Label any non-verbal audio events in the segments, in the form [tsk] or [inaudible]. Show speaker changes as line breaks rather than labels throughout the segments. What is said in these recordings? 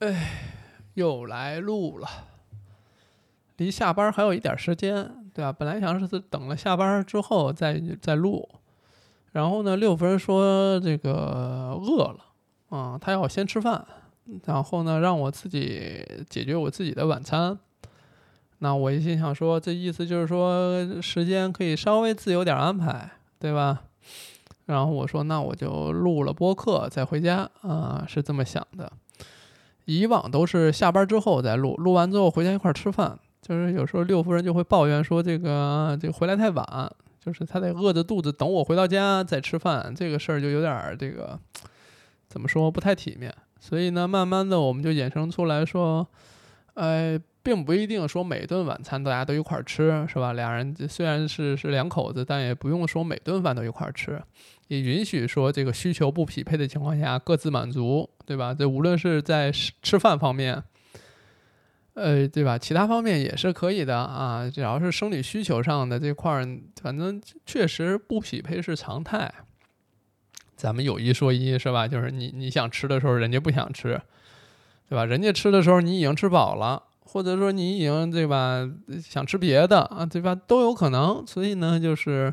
哎，又来录了，离下班还有一点时间，对吧？本来想是等了下班之后再再录，然后呢，六夫人说这个饿了啊，他要先吃饭，然后呢，让我自己解决我自己的晚餐。那我一心想说，这意思就是说时间可以稍微自由点安排，对吧？然后我说，那我就录了播客再回家啊，是这么想的。以往都是下班之后再录，录完之后回家一块儿吃饭。就是有时候六夫人就会抱怨说，这个这个回来太晚，就是她得饿着肚子等我回到家再吃饭，这个事儿就有点儿这个怎么说不太体面。所以呢，慢慢的我们就衍生出来说，哎，并不一定说每顿晚餐大家都一块儿吃，是吧？俩人虽然是是两口子，但也不用说每顿饭都一块儿吃。也允许说这个需求不匹配的情况下各自满足，对吧？这无论是在吃吃饭方面，呃，对吧？其他方面也是可以的啊。只要是生理需求上的这块儿，反正确实不匹配是常态。咱们有一说一，是吧？就是你你想吃的时候，人家不想吃，对吧？人家吃的时候，你已经吃饱了，或者说你已经对吧？想吃别的啊，对吧？都有可能。所以呢，就是。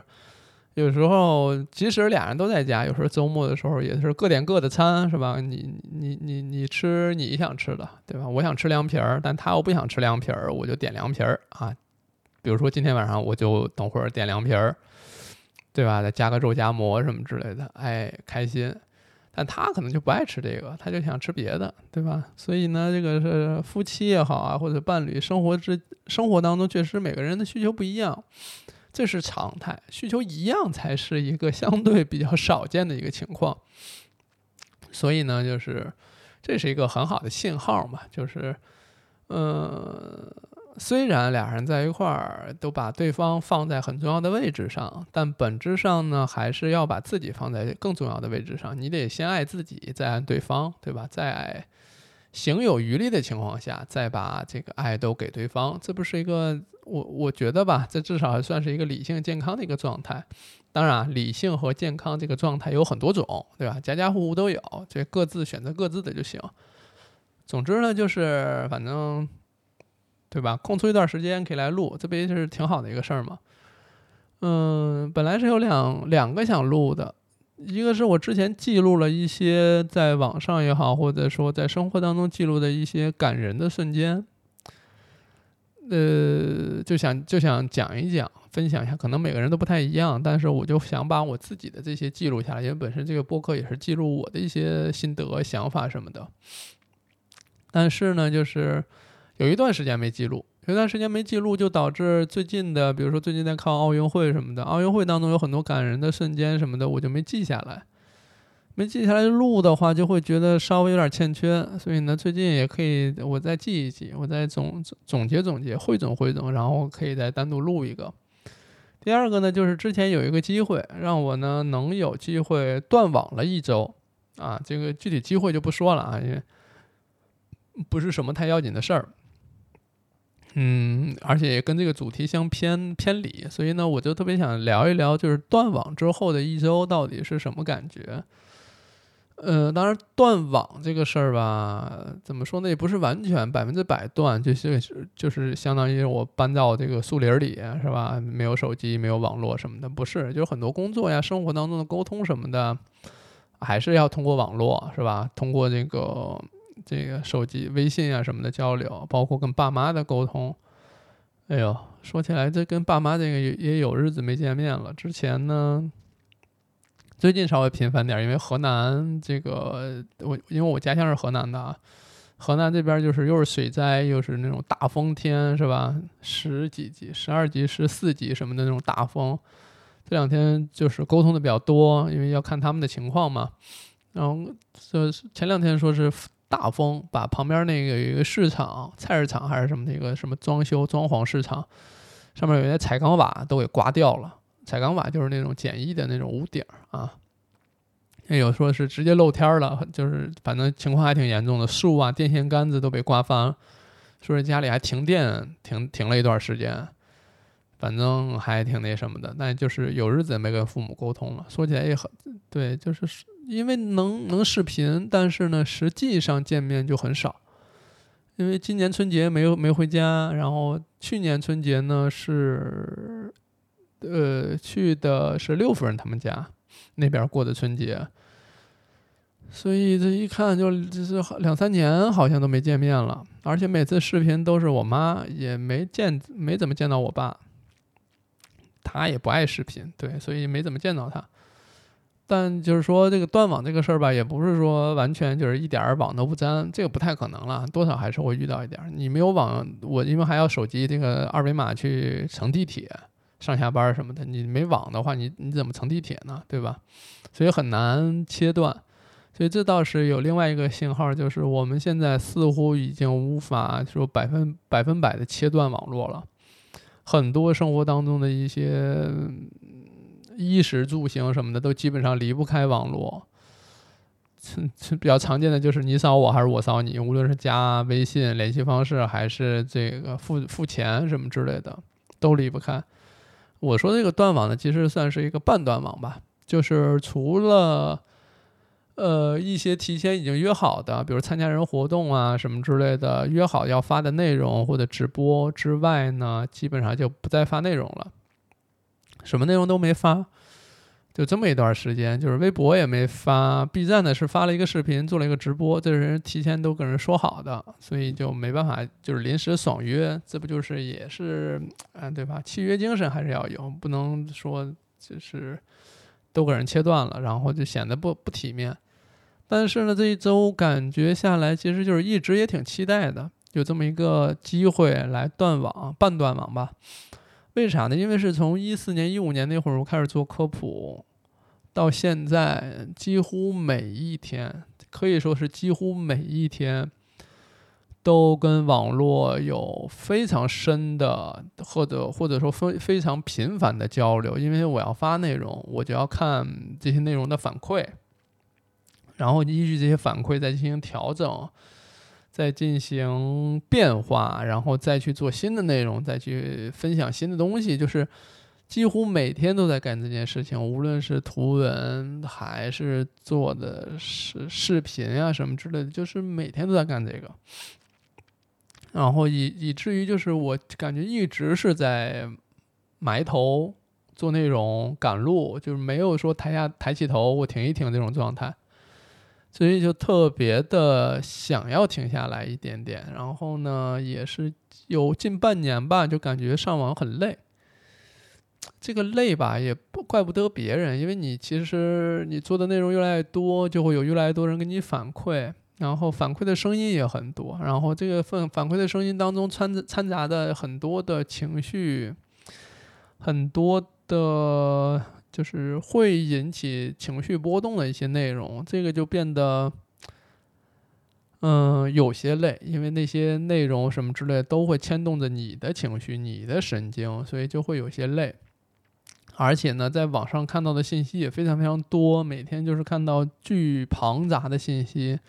有时候，即使俩人都在家，有时候周末的时候也是各点各的餐，是吧？你你你你吃你想吃的，对吧？我想吃凉皮儿，但他又不想吃凉皮儿，我就点凉皮儿啊。比如说今天晚上我就等会儿点凉皮儿，对吧？再加个肉夹馍什么之类的，哎，开心。但他可能就不爱吃这个，他就想吃别的，对吧？所以呢，这个是夫妻也好啊，或者伴侣生活之生活当中，确实每个人的需求不一样。这是常态，需求一样才是一个相对比较少见的一个情况。所以呢，就是这是一个很好的信号嘛，就是，呃，虽然俩人在一块儿都把对方放在很重要的位置上，但本质上呢，还是要把自己放在更重要的位置上。你得先爱自己，再爱对方，对吧？在爱行有余力的情况下，再把这个爱都给对方，这不是一个。我我觉得吧，这至少还算是一个理性健康的一个状态。当然，理性和健康这个状态有很多种，对吧？家家户户都有，这各自选择各自的就行。总之呢，就是反正，对吧？空出一段时间可以来录，这不也是挺好的一个事儿吗？嗯，本来是有两两个想录的，一个是我之前记录了一些在网上也好，或者说在生活当中记录的一些感人的瞬间。呃，就想就想讲一讲，分享一下，可能每个人都不太一样，但是我就想把我自己的这些记录下来，因为本身这个播客也是记录我的一些心得、想法什么的。但是呢，就是有一段时间没记录，有一段时间没记录，就导致最近的，比如说最近在看奥运会什么的，奥运会当中有很多感人的瞬间什么的，我就没记下来。没记下来录的话，就会觉得稍微有点欠缺，所以呢，最近也可以我再记一记，我再总总结总结，汇总汇总，然后可以再单独录一个。第二个呢，就是之前有一个机会让我呢能有机会断网了一周啊，这个具体机会就不说了啊，因为不是什么太要紧的事儿。嗯，而且也跟这个主题相偏偏离，所以呢，我就特别想聊一聊，就是断网之后的一周到底是什么感觉。呃，当然断网这个事儿吧，怎么说呢？也不是完全百分之百断，就是就是相当于我搬到这个树林里，是吧？没有手机，没有网络什么的，不是，就是很多工作呀、生活当中的沟通什么的，还是要通过网络，是吧？通过这个这个手机、微信啊什么的交流，包括跟爸妈的沟通。哎呦，说起来，这跟爸妈这个也也有日子没见面了。之前呢。最近稍微频繁点，因为河南这个我因为我家乡是河南的啊，河南这边就是又是水灾又是那种大风天，是吧？十几级、十二级、十四级什么的那种大风，这两天就是沟通的比较多，因为要看他们的情况嘛。然后这前两天说是大风把旁边那个有一个市场、菜市场还是什么的一个什么装修装潢市场，上面有些彩钢瓦都给刮掉了。彩钢瓦就是那种简易的那种屋顶啊，也有说是直接露天了，就是反正情况还挺严重的，树啊、电线杆子都被刮翻，说是家里还停电停停了一段时间，反正还挺那什么的。但就是有日子没跟父母沟通了，说起来也很对，就是因为能能视频，但是呢，实际上见面就很少。因为今年春节没有没回家，然后去年春节呢是，呃，去的是六夫人他们家那边过的春节，所以这一看就就是两三年好像都没见面了，而且每次视频都是我妈，也没见没怎么见到我爸，他也不爱视频，对，所以没怎么见到他。但就是说，这个断网这个事儿吧，也不是说完全就是一点儿网都不沾，这个不太可能了，多少还是会遇到一点儿。你没有网，我因为还要手机这个二维码去乘地铁、上下班什么的，你没网的话，你你怎么乘地铁呢？对吧？所以很难切断。所以这倒是有另外一个信号，就是我们现在似乎已经无法说百分百分百的切断网络了，很多生活当中的一些。衣食住行什么的都基本上离不开网络，这比较常见的就是你扫我还是我扫你，无论是加微信联系方式还是这个付付钱什么之类的，都离不开。我说这个断网呢，其实算是一个半断网吧，就是除了呃一些提前已经约好的，比如参加人活动啊什么之类的，约好要发的内容或者直播之外呢，基本上就不再发内容了。什么内容都没发，就这么一段时间，就是微博也没发，B 站呢是发了一个视频，做了一个直播，这人提前都跟人说好的，所以就没办法，就是临时爽约，这不就是也是，嗯，对吧？契约精神还是要有，不能说就是都给人切断了，然后就显得不不体面。但是呢，这一周感觉下来，其实就是一直也挺期待的，有这么一个机会来断网，半断网吧。为啥呢？因为是从一四年、一五年那会儿我开始做科普，到现在几乎每一天，可以说是几乎每一天，都跟网络有非常深的，或者或者说非非常频繁的交流。因为我要发内容，我就要看这些内容的反馈，然后依据这些反馈再进行调整。再进行变化，然后再去做新的内容，再去分享新的东西，就是几乎每天都在干这件事情。无论是图文还是做的视视频啊什么之类的，就是每天都在干这个。然后以以至于就是我感觉一直是在埋头做内容、赶路，就是没有说抬下抬起头我停一停这种状态。所以就特别的想要停下来一点点，然后呢，也是有近半年吧，就感觉上网很累。这个累吧，也不怪不得别人，因为你其实你做的内容越来越多，就会有越来越多人给你反馈，然后反馈的声音也很多，然后这个反反馈的声音当中掺掺杂的很多的情绪，很多的。就是会引起情绪波动的一些内容，这个就变得，嗯，有些累，因为那些内容什么之类都会牵动着你的情绪、你的神经，所以就会有些累。而且呢，在网上看到的信息也非常非常多，每天就是看到巨庞杂的信息。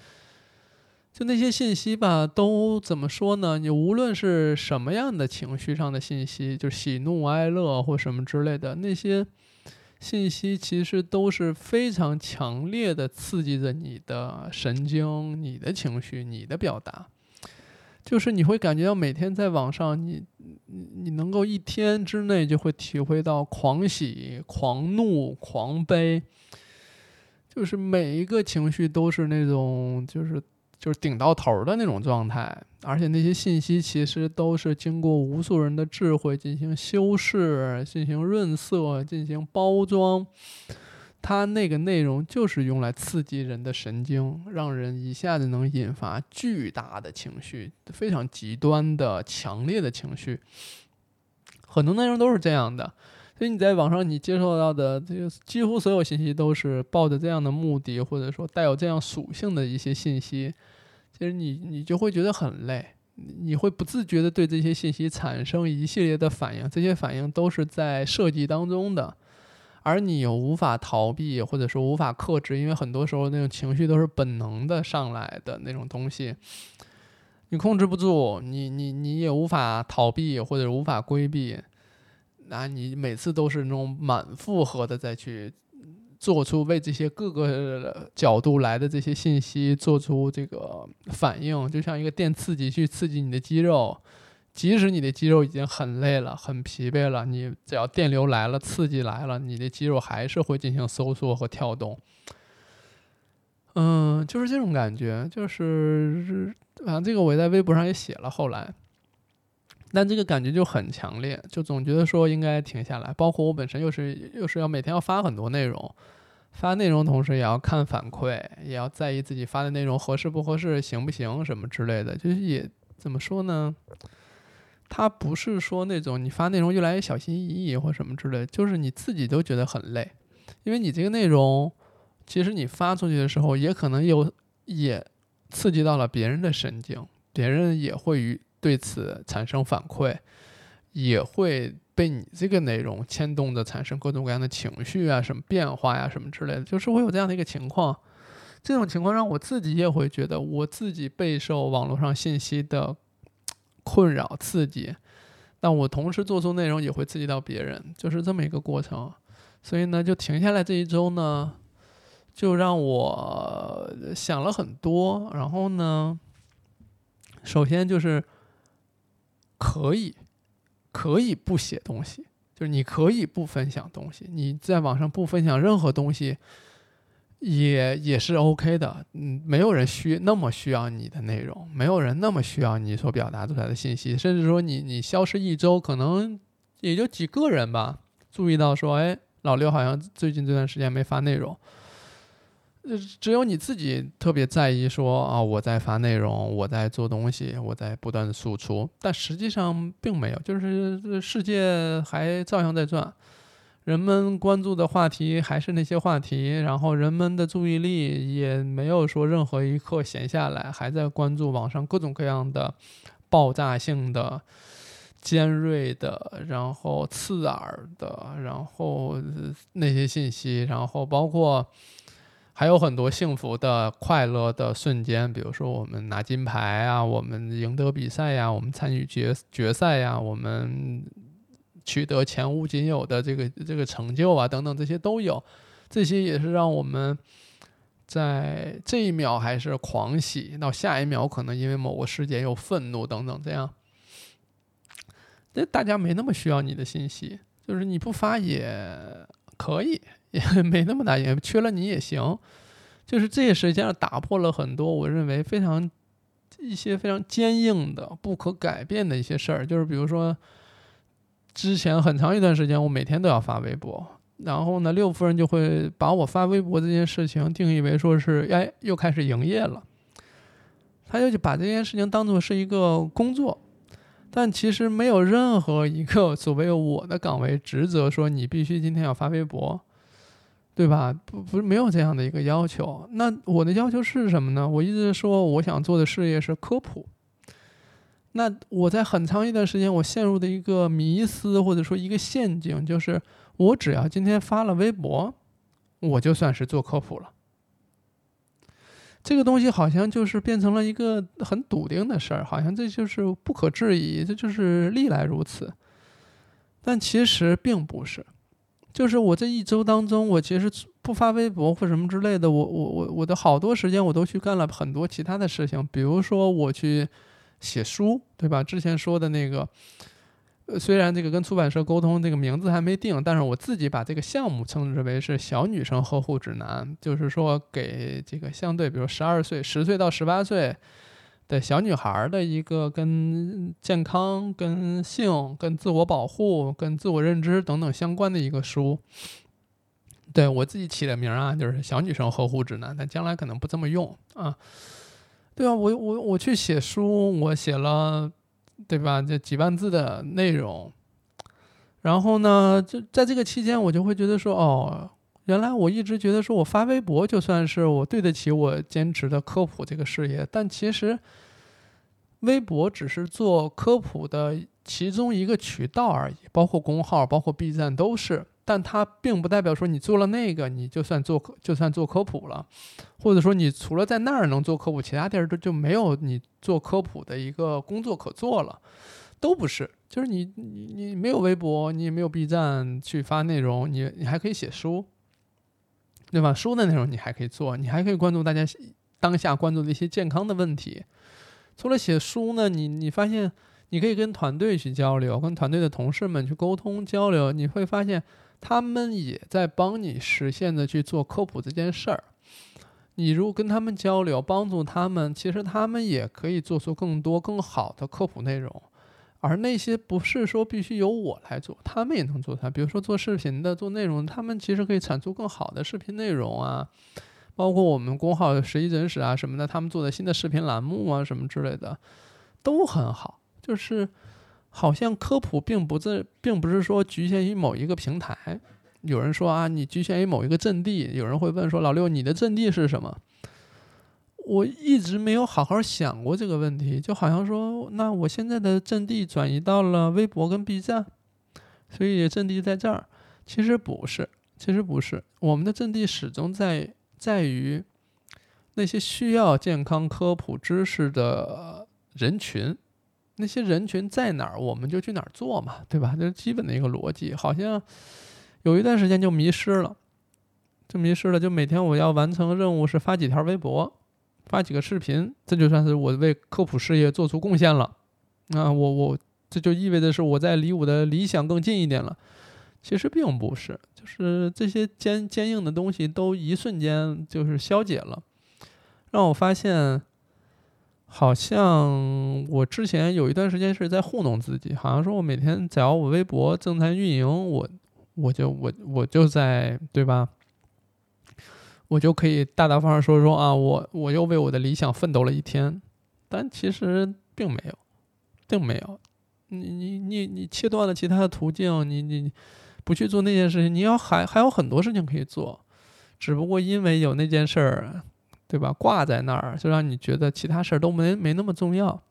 就那些信息吧，都怎么说呢？你无论是什么样的情绪上的信息，就喜怒哀乐或什么之类的那些。信息其实都是非常强烈的刺激着你的神经、你的情绪、你的表达，就是你会感觉到每天在网上，你你你能够一天之内就会体会到狂喜、狂怒、狂悲，就是每一个情绪都是那种就是。就是顶到头的那种状态，而且那些信息其实都是经过无数人的智慧进行修饰、进行润色、进行包装。它那个内容就是用来刺激人的神经，让人一下子能引发巨大的情绪，非常极端的、强烈的情绪。很多内容都是这样的。所以你在网上你接受到的这个几乎所有信息都是抱着这样的目的，或者说带有这样属性的一些信息，其实你你就会觉得很累，你会不自觉的对这些信息产生一系列的反应，这些反应都是在设计当中的，而你又无法逃避，或者说无法克制，因为很多时候那种情绪都是本能的上来的那种东西，你控制不住，你你你也无法逃避或者无法规避。那你每次都是那种满负荷的再去做出为这些各个角度来的这些信息做出这个反应，就像一个电刺激去刺激你的肌肉，即使你的肌肉已经很累了、很疲惫了，你只要电流来了、刺激来了，你的肌肉还是会进行收缩和跳动。嗯，就是这种感觉，就是反正这个我在微博上也写了，后来。但这个感觉就很强烈，就总觉得说应该停下来。包括我本身又是又是要每天要发很多内容，发内容同时也要看反馈，也要在意自己发的内容合适不合适、行不行什么之类的。就是也怎么说呢？他不是说那种你发内容越来越小心翼翼或什么之类，就是你自己都觉得很累，因为你这个内容其实你发出去的时候，也可能有也刺激到了别人的神经，别人也会与。对此产生反馈，也会被你这个内容牵动的产生各种各样的情绪啊，什么变化呀，什么之类的，就是会有这样的一个情况。这种情况让我自己也会觉得，我自己备受网络上信息的困扰刺激，但我同时做出内容也会刺激到别人，就是这么一个过程。所以呢，就停下来这一周呢，就让我想了很多。然后呢，首先就是。可以，可以不写东西，就是你可以不分享东西，你在网上不分享任何东西，也也是 OK 的。嗯，没有人需那么需要你的内容，没有人那么需要你所表达出来的信息，甚至说你你消失一周，可能也就几个人吧，注意到说，哎，老刘好像最近这段时间没发内容。只有你自己特别在意，说啊，我在发内容，我在做东西，我在不断的输出，但实际上并没有，就是世界还照样在转，人们关注的话题还是那些话题，然后人们的注意力也没有说任何一刻闲下来，还在关注网上各种各样的爆炸性的、尖锐的，然后刺耳的，然后那些信息，然后包括。还有很多幸福的、快乐的瞬间，比如说我们拿金牌啊，我们赢得比赛呀，我们参与决决赛呀，我们取得前无仅有的这个这个成就啊，等等，这些都有。这些也是让我们在这一秒还是狂喜，到下一秒可能因为某个事件又愤怒等等，这样。那大家没那么需要你的信息，就是你不发也可以。也 [laughs] 没那么大，也缺了你也行，就是这些实际上打破了很多我认为非常一些非常坚硬的、不可改变的一些事儿。就是比如说，之前很长一段时间我每天都要发微博，然后呢，六夫人就会把我发微博这件事情定义为说是哎又开始营业了，他就把这件事情当做是一个工作。但其实没有任何一个所谓我的岗位职责说你必须今天要发微博。对吧？不，不是没有这样的一个要求。那我的要求是什么呢？我一直说我想做的事业是科普。那我在很长一段时间，我陷入的一个迷思或者说一个陷阱，就是我只要今天发了微博，我就算是做科普了。这个东西好像就是变成了一个很笃定的事儿，好像这就是不可质疑，这就是历来如此。但其实并不是。就是我这一周当中，我其实不发微博或什么之类的，我我我我的好多时间我都去干了很多其他的事情，比如说我去写书，对吧？之前说的那个，呃，虽然这个跟出版社沟通，这个名字还没定，但是我自己把这个项目称之为是小女生呵护指南，就是说给这个相对，比如十二岁、十岁到十八岁。的小女孩的一个跟健康、跟性、跟自我保护、跟自我认知等等相关的一个书，对我自己起的名啊，就是小女生呵护指南，但将来可能不这么用啊。对啊，我我我去写书，我写了，对吧？这几万字的内容，然后呢，就在这个期间，我就会觉得说，哦，原来我一直觉得说我发微博就算是我对得起我坚持的科普这个事业，但其实。微博只是做科普的其中一个渠道而已，包括公号、包括 B 站都是，但它并不代表说你做了那个你就算做就算做科普了，或者说你除了在那儿能做科普，其他地儿都就没有你做科普的一个工作可做了，都不是，就是你你你没有微博，你也没有 B 站去发内容，你你还可以写书，对吧？书的内容你还可以做，你还可以关注大家当下关注的一些健康的问题。除了写书呢，你你发现你可以跟团队去交流，跟团队的同事们去沟通交流，你会发现他们也在帮你实现的去做科普这件事儿。你如果跟他们交流，帮助他们，其实他们也可以做出更多更好的科普内容。而那些不是说必须由我来做，他们也能做它。比如说做视频的、做内容，他们其实可以产出更好的视频内容啊。包括我们公号十一真实啊什么的，他们做的新的视频栏目啊什么之类的，都很好。就是好像科普并不在，并不是说局限于某一个平台。有人说啊，你局限于某一个阵地。有人会问说，老六，你的阵地是什么？我一直没有好好想过这个问题，就好像说，那我现在的阵地转移到了微博跟 B 站，所以阵地在这儿。其实不是，其实不是，我们的阵地始终在在于那些需要健康科普知识的人群，那些人群在哪儿，我们就去哪儿做嘛，对吧？这是基本的一个逻辑。好像有一段时间就迷失了，就迷失了，就每天我要完成任务是发几条微博。发几个视频，这就算是我为科普事业做出贡献了。那我我这就意味着是我在离我的理想更近一点了。其实并不是，就是这些坚坚硬的东西都一瞬间就是消解了，让我发现，好像我之前有一段时间是在糊弄自己，好像说我每天只要我微博正在运营，我我就我我就在对吧？我就可以大大方方说说啊，我我又为我的理想奋斗了一天，但其实并没有，并没有。你你你你切断了其他的途径，你你不去做那件事情，你要还还有很多事情可以做，只不过因为有那件事儿，对吧？挂在那儿，就让你觉得其他事儿都没没那么重要。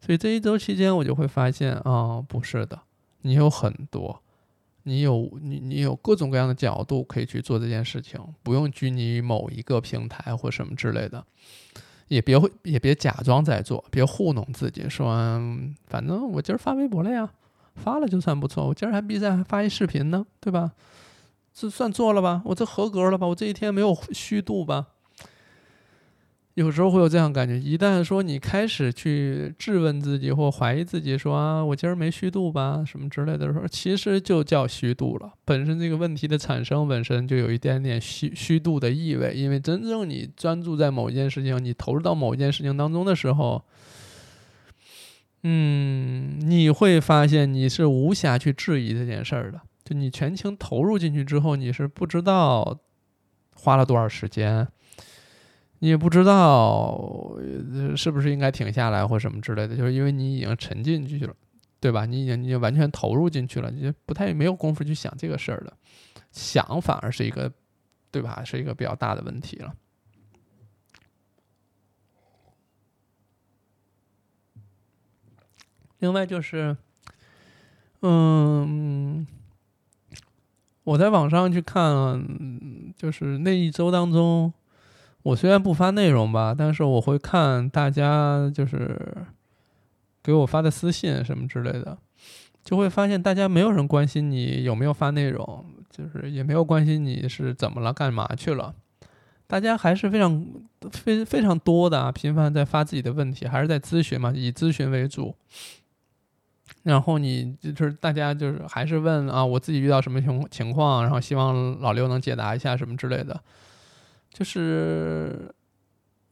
所以这一周期间，我就会发现啊，不是的，你有很多。你有你你有各种各样的角度可以去做这件事情，不用拘泥于某一个平台或什么之类的，也别会也别假装在做，别糊弄自己，说反正我今儿发微博了呀，发了就算不错，我今儿还 B 站还发一视频呢，对吧？这算做了吧？我这合格了吧？我这一天没有虚度吧？有时候会有这样感觉，一旦说你开始去质问自己或怀疑自己，说啊，我今儿没虚度吧，什么之类的时候，其实就叫虚度了。本身这个问题的产生本身就有一点点虚虚度的意味，因为真正你专注在某一件事情，你投入到某一件事情当中的时候，嗯，你会发现你是无暇去质疑这件事儿的。就你全情投入进去之后，你是不知道花了多少时间。你也不知道是不是应该停下来或什么之类的，就是因为你已经沉进去了，对吧？你已经你就完全投入进去了，你就不太没有功夫去想这个事儿了，想反而是一个，对吧？是一个比较大的问题了。另外就是，嗯，我在网上去看，就是那一周当中。我虽然不发内容吧，但是我会看大家就是给我发的私信什么之类的，就会发现大家没有人关心你有没有发内容，就是也没有关心你是怎么了、干嘛去了，大家还是非常非非常多的啊，频繁在发自己的问题，还是在咨询嘛，以咨询为主。然后你就是大家就是还是问啊，我自己遇到什么情情况，然后希望老刘能解答一下什么之类的。就是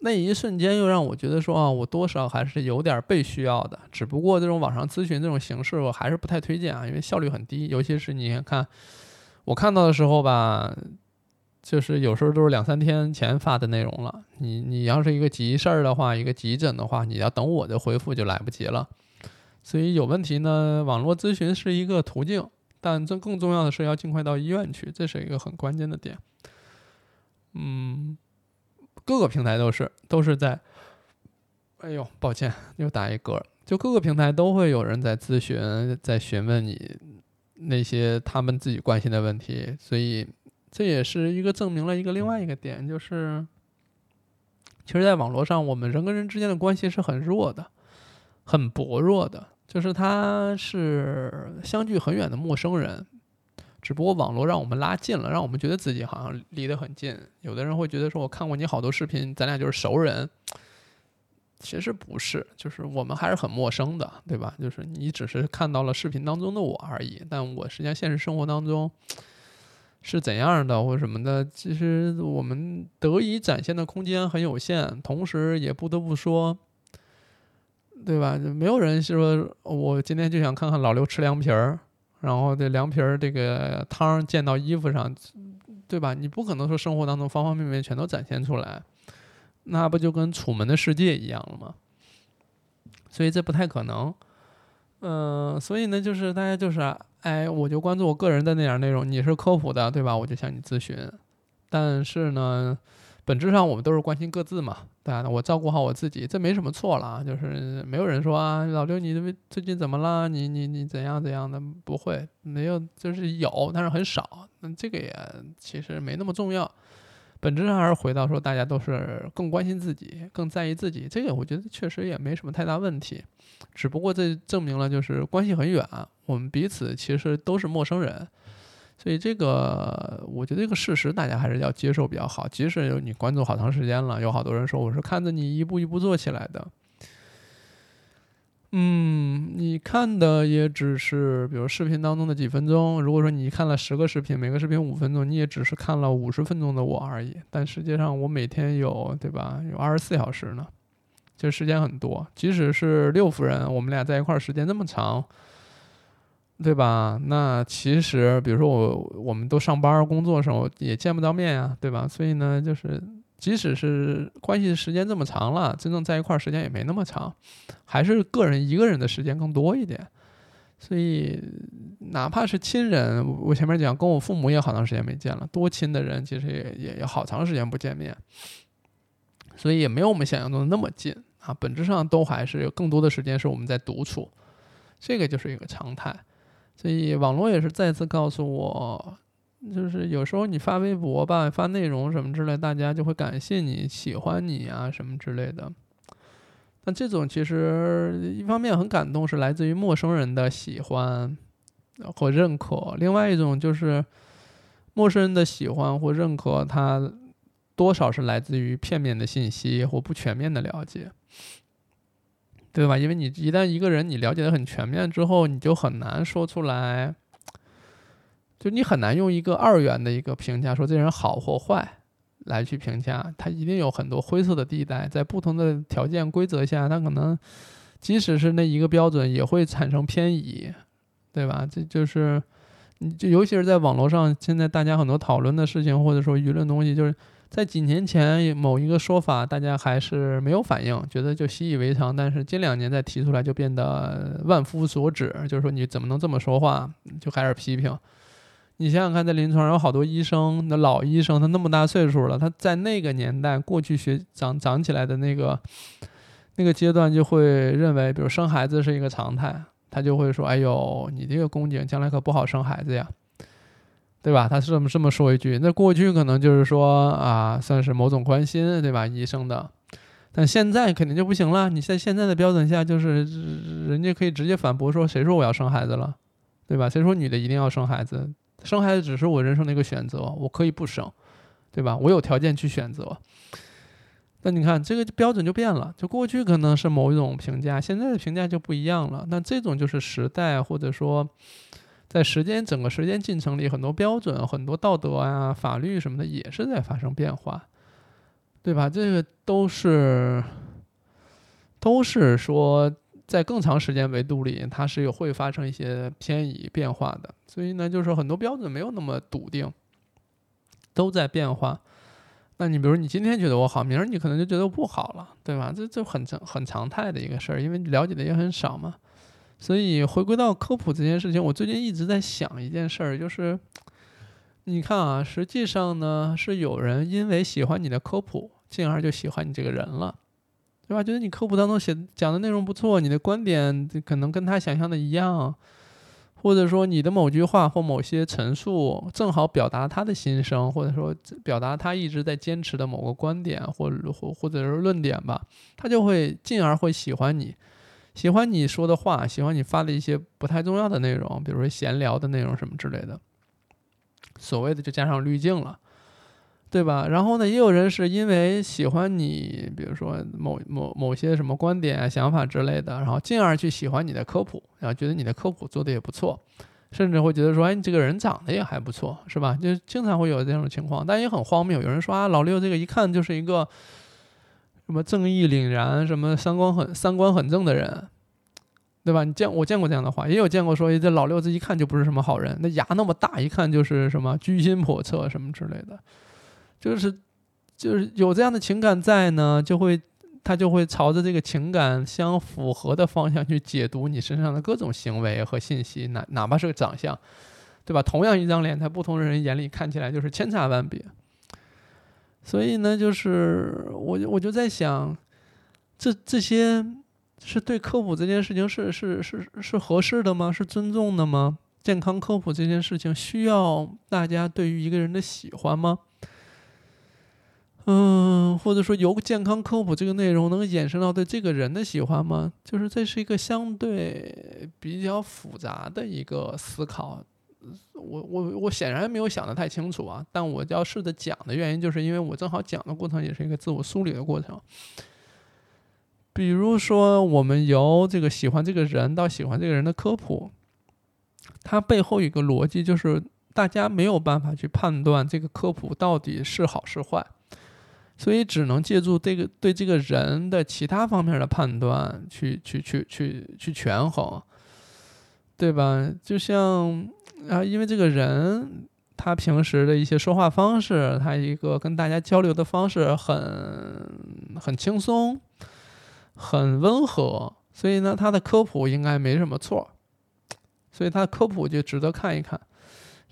那一瞬间，又让我觉得说啊，我多少还是有点被需要的。只不过这种网上咨询这种形式，我还是不太推荐啊，因为效率很低。尤其是你看，我看到的时候吧，就是有时候都是两三天前发的内容了。你你要是一个急事儿的话，一个急诊的话，你要等我的回复就来不及了。所以有问题呢，网络咨询是一个途径，但这更重要的是要尽快到医院去，这是一个很关键的点。嗯，各个平台都是都是在，哎呦，抱歉，又打一嗝。就各个平台都会有人在咨询，在询问你那些他们自己关心的问题，所以这也是一个证明了一个另外一个点，就是其实，在网络上，我们人跟人之间的关系是很弱的，很薄弱的，就是他是相距很远的陌生人。只不过网络让我们拉近了，让我们觉得自己好像离得很近。有的人会觉得说，我看过你好多视频，咱俩就是熟人。其实不是，就是我们还是很陌生的，对吧？就是你只是看到了视频当中的我而已，但我实际上现实生活当中是怎样的或什么的，其实我们得以展现的空间很有限。同时，也不得不说，对吧？没有人是说我今天就想看看老刘吃凉皮儿，然后这凉皮儿这个汤溅到衣服上，对吧？你不可能说生活当中方方面面全都展现出来。那不就跟《楚门的世界》一样了吗？所以这不太可能。嗯，所以呢，就是大家就是，哎，我就关注我个人的那点内容。你是科普的，对吧？我就向你咨询。但是呢，本质上我们都是关心各自嘛，对吧？我照顾好我自己，这没什么错了。就是没有人说啊，老刘，你最近怎么了？你你你怎样怎样的？不会，没有，就是有，但是很少。那这个也其实没那么重要。本质上还是回到说，大家都是更关心自己，更在意自己，这个我觉得确实也没什么太大问题。只不过这证明了就是关系很远，我们彼此其实都是陌生人，所以这个我觉得这个事实大家还是要接受比较好。即使你关注好长时间了，有好多人说我是看着你一步一步做起来的。嗯，你看的也只是，比如视频当中的几分钟。如果说你看了十个视频，每个视频五分钟，你也只是看了五十分钟的我而已。但实际上，我每天有，对吧？有二十四小时呢，这时间很多。即使是六夫人，我们俩在一块儿时间那么长，对吧？那其实，比如说我，我们都上班工作的时候也见不到面呀，对吧？所以呢，就是。即使是关系时间这么长了，真正在一块儿时间也没那么长，还是个人一个人的时间更多一点。所以，哪怕是亲人，我前面讲跟我父母也好长时间没见了，多亲的人其实也也也好长时间不见面，所以也没有我们想象中的那么近啊。本质上都还是有更多的时间是我们在独处，这个就是一个常态。所以网络也是再次告诉我。就是有时候你发微博吧，发内容什么之类，大家就会感谢你、喜欢你啊什么之类的。那这种其实一方面很感动，是来自于陌生人的喜欢或认可；另外一种就是陌生人的喜欢或认可，它多少是来自于片面的信息或不全面的了解，对吧？因为你一旦一个人你了解的很全面之后，你就很难说出来。就你很难用一个二元的一个评价说这人好或坏来去评价，他一定有很多灰色的地带，在不同的条件规则下，他可能即使是那一个标准也会产生偏移，对吧？这就是你就尤其是在网络上，现在大家很多讨论的事情或者说舆论东西，就是在几年前某一个说法，大家还是没有反应，觉得就习以为常，但是近两年再提出来就变得万夫所指，就是说你怎么能这么说话，就开始批评。你想想看，在临床上有好多医生，那老医生，他那么大岁数了，他在那个年代过去学长长起来的那个那个阶段，就会认为，比如生孩子是一个常态，他就会说：“哎呦，你这个宫颈将来可不好生孩子呀，对吧？”他是这么这么说一句。那过去可能就是说啊，算是某种关心，对吧？医生的，但现在肯定就不行了。你在现在的标准下，就是人家可以直接反驳说：“谁说我要生孩子了，对吧？谁说女的一定要生孩子？”生孩子只是我人生的一个选择，我可以不生，对吧？我有条件去选择。那你看这个标准就变了，就过去可能是某一种评价，现在的评价就不一样了。那这种就是时代，或者说在时间整个时间进程里，很多标准、很多道德啊、法律什么的也是在发生变化，对吧？这个都是都是说。在更长时间维度里，它是有会发生一些偏移变化的，所以呢，就是很多标准没有那么笃定，都在变化。那你比如你今天觉得我好，明儿你可能就觉得不好了，对吧？这这很常很常态的一个事儿，因为你了解的也很少嘛。所以回归到科普这件事情，我最近一直在想一件事儿，就是你看啊，实际上呢，是有人因为喜欢你的科普，进而就喜欢你这个人了。对吧？觉得你科普当中写讲的内容不错，你的观点可能跟他想象的一样，或者说你的某句话或某些陈述正好表达他的心声，或者说表达他一直在坚持的某个观点或者或或者是论点吧，他就会进而会喜欢你，喜欢你说的话，喜欢你发的一些不太重要的内容，比如说闲聊的内容什么之类的。所谓的就加上滤镜了。对吧？然后呢，也有人是因为喜欢你，比如说某某某些什么观点、想法之类的，然后进而去喜欢你的科普，然后觉得你的科普做的也不错，甚至会觉得说，哎，你这个人长得也还不错，是吧？就经常会有这种情况，但也很荒谬。有人说啊，老六这个一看就是一个什么正义凛然、什么三观很三观很正的人，对吧？你见我见过这样的话，也有见过说这老六这一看就不是什么好人，那牙那么大，一看就是什么居心叵测什么之类的。就是，就是有这样的情感在呢，就会他就会朝着这个情感相符合的方向去解读你身上的各种行为和信息，哪哪怕是个长相，对吧？同样一张脸，在不同的人眼里看起来就是千差万别。所以呢，就是我我就在想，这这些是对科普这件事情是是是是合适的吗？是尊重的吗？健康科普这件事情需要大家对于一个人的喜欢吗？嗯，或者说由健康科普这个内容能衍生到对这个人的喜欢吗？就是这是一个相对比较复杂的一个思考。我我我显然没有想得太清楚啊，但我要试着讲的原因，就是因为我正好讲的过程也是一个自我梳理的过程。比如说，我们由这个喜欢这个人到喜欢这个人的科普，它背后一个逻辑，就是大家没有办法去判断这个科普到底是好是坏。所以只能借助这个对这个人的其他方面的判断去去去去去权衡，对吧？就像啊，因为这个人他平时的一些说话方式，他一个跟大家交流的方式很很轻松，很温和，所以呢，他的科普应该没什么错，所以他的科普就值得看一看。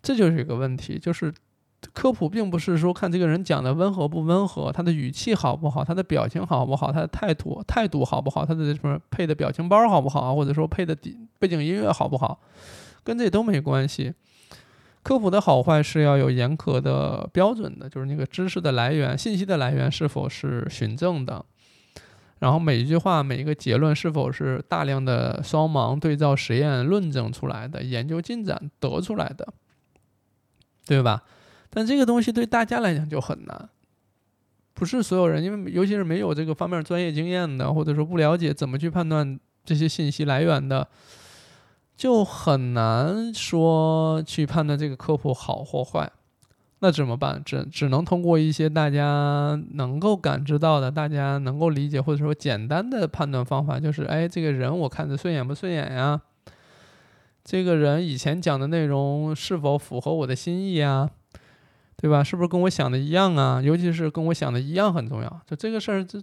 这就是一个问题，就是。科普并不是说看这个人讲的温和不温和，他的语气好不好，他的表情好不好，他的态度态度好不好，他的什么配的表情包好不好，或者说配的底背景音乐好不好，跟这都没关系。科普的好坏是要有严格的标准的，就是那个知识的来源、信息的来源是否是循证的，然后每一句话、每一个结论是否是大量的双盲对照实验论证出来的、研究进展得出来的，对吧？但这个东西对大家来讲就很难，不是所有人，因为尤其是没有这个方面专业经验的，或者说不了解怎么去判断这些信息来源的，就很难说去判断这个科普好或坏。那怎么办？只只能通过一些大家能够感知到的、大家能够理解或者说简单的判断方法，就是哎，这个人我看着顺眼不顺眼呀？这个人以前讲的内容是否符合我的心意啊？对吧？是不是跟我想的一样啊？尤其是跟我想的一样很重要。就这个事儿，这，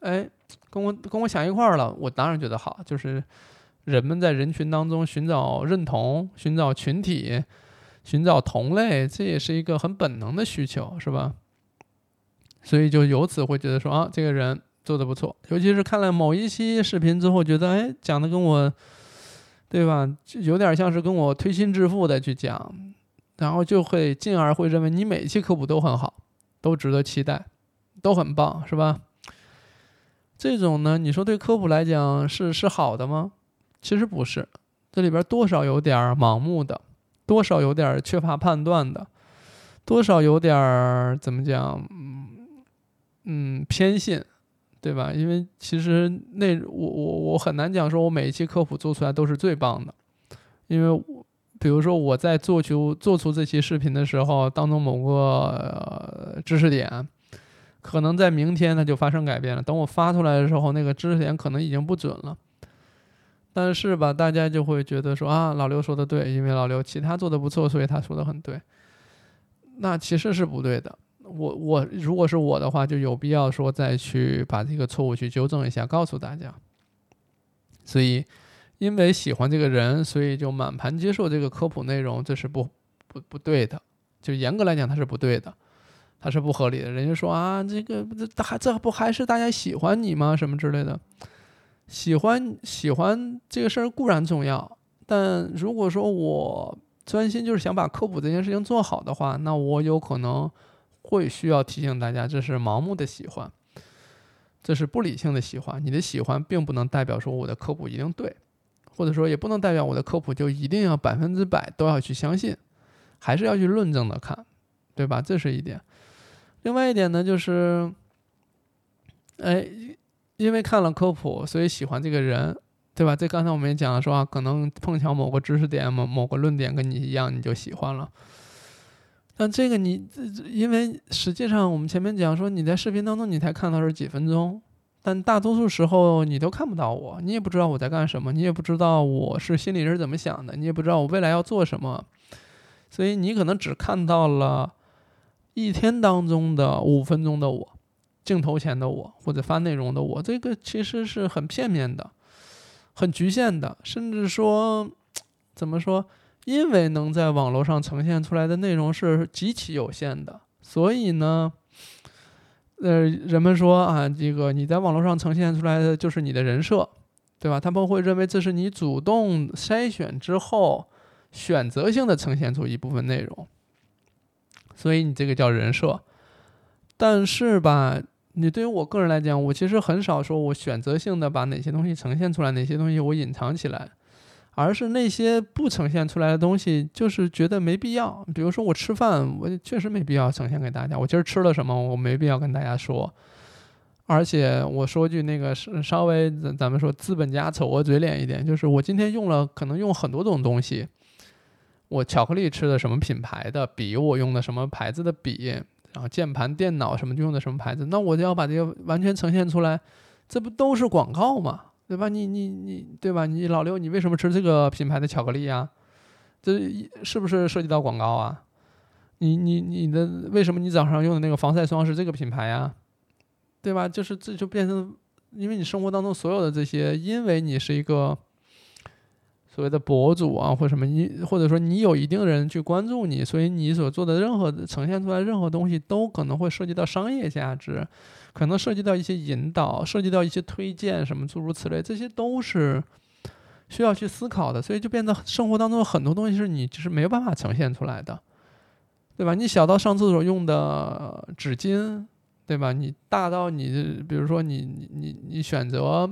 哎，跟我跟我想一块儿了，我当然觉得好。就是人们在人群当中寻找认同、寻找群体、寻找同类，这也是一个很本能的需求，是吧？所以就由此会觉得说啊，这个人做的不错。尤其是看了某一期视频之后，觉得哎，讲的跟我，对吧？就有点像是跟我推心置腹的去讲。然后就会进而会认为你每一期科普都很好，都值得期待，都很棒，是吧？这种呢，你说对科普来讲是是好的吗？其实不是，这里边多少有点盲目的，多少有点缺乏判断的，多少有点怎么讲？嗯嗯，偏信，对吧？因为其实那我我我很难讲说我每一期科普做出来都是最棒的，因为。比如说我在做出做出这期视频的时候，当中某个知识点，可能在明天它就发生改变了。等我发出来的时候，那个知识点可能已经不准了。但是吧，大家就会觉得说啊，老刘说的对，因为老刘其他做的不错，所以他说的很对。那其实是不对的。我我如果是我的话，就有必要说再去把这个错误去纠正一下，告诉大家。所以。因为喜欢这个人，所以就满盘接受这个科普内容，这是不不不对的。就严格来讲，它是不对的，它是不合理的。人家说啊，这个这还这不还是大家喜欢你吗？什么之类的？喜欢喜欢这个事儿固然重要，但如果说我专心就是想把科普这件事情做好的话，那我有可能会需要提醒大家，这是盲目的喜欢，这是不理性的喜欢。你的喜欢并不能代表说我的科普一定对。或者说，也不能代表我的科普就一定要百分之百都要去相信，还是要去论证的看，对吧？这是一点。另外一点呢，就是，哎，因为看了科普，所以喜欢这个人，对吧？这刚才我们也讲了，说啊，可能碰巧某个知识点、某某个论点跟你一样，你就喜欢了。但这个你，因为实际上我们前面讲说，你在视频当中你才看到是几分钟，但大多数时候你都看不到我，你也不知道我在干什么，你也不知道我是心里是怎么想的，你也不知道我未来要做什么，所以你可能只看到了一天当中的五分钟的我，镜头前的我或者发内容的我，这个其实是很片面的，很局限的，甚至说怎么说？因为能在网络上呈现出来的内容是极其有限的，所以呢，呃，人们说啊，这个你在网络上呈现出来的就是你的人设，对吧？他们会认为这是你主动筛选之后选择性的呈现出一部分内容，所以你这个叫人设。但是吧，你对于我个人来讲，我其实很少说我选择性的把哪些东西呈现出来，哪些东西我隐藏起来。而是那些不呈现出来的东西，就是觉得没必要。比如说我吃饭，我确实没必要呈现给大家。我今儿吃了什么，我没必要跟大家说。而且我说句那个稍微咱咱们说资本家丑恶嘴脸一点，就是我今天用了可能用很多种东西。我巧克力吃的什么品牌的笔，我用的什么牌子的笔，然后键盘、电脑什么就用的什么牌子，那我就要把这个完全呈现出来，这不都是广告吗？对吧？你你你，对吧？你老刘，你为什么吃这个品牌的巧克力呀？这是不是涉及到广告啊？你你你的为什么你早上用的那个防晒霜是这个品牌呀？对吧？就是这就变成，因为你生活当中所有的这些，因为你是一个。所谓的博主啊，或什么你，或者说你有一定人去关注你，所以你所做的任何呈现出来任何东西都可能会涉及到商业价值，可能涉及到一些引导，涉及到一些推荐什么诸如此类，这些都是需要去思考的，所以就变得生活当中很多东西是你就是没有办法呈现出来的，对吧？你小到上厕所用的纸巾，对吧？你大到你比如说你你你你选择。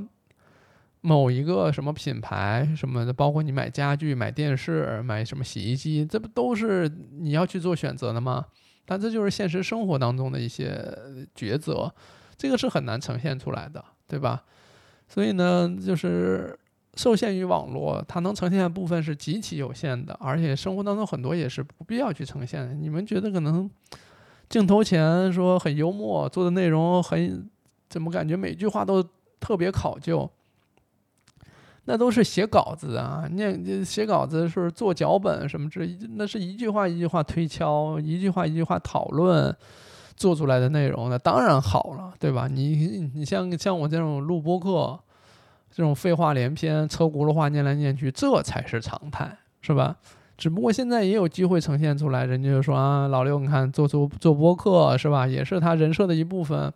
某一个什么品牌什么的，包括你买家具、买电视、买什么洗衣机，这不都是你要去做选择的吗？但这就是现实生活当中的一些抉择，这个是很难呈现出来的，对吧？所以呢，就是受限于网络，它能呈现的部分是极其有限的，而且生活当中很多也是不必要去呈现的。你们觉得可能镜头前说很幽默，做的内容很怎么感觉每句话都特别考究？那都是写稿子啊，念写稿子是做脚本什么之，那是一句话一句话推敲，一句话一句话讨论做出来的内容，那当然好了，对吧？你你像像我这种录播课，这种废话连篇、车轱辘话念来念去，这才是常态，是吧？只不过现在也有机会呈现出来，人家就说啊，老刘，你看做做做播客是吧？也是他人设的一部分。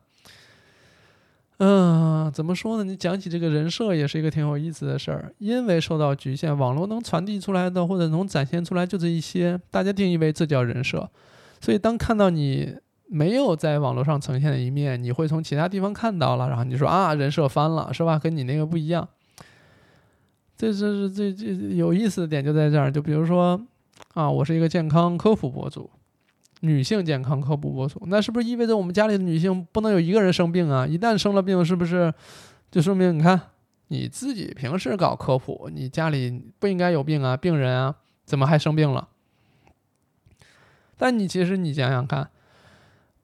嗯，怎么说呢？你讲起这个人设也是一个挺有意思的事儿，因为受到局限，网络能传递出来的或者能展现出来就这一些，大家定义为这叫人设。所以当看到你没有在网络上呈现的一面，你会从其他地方看到了，然后你说啊，人设翻了，是吧？跟你那个不一样。这这是这这有意思的点就在这儿，就比如说啊，我是一个健康科普博主。女性健康科普博主，那是不是意味着我们家里的女性不能有一个人生病啊？一旦生了病，是不是就说明你看你自己平时搞科普，你家里不应该有病啊？病人啊，怎么还生病了？但你其实你想想看，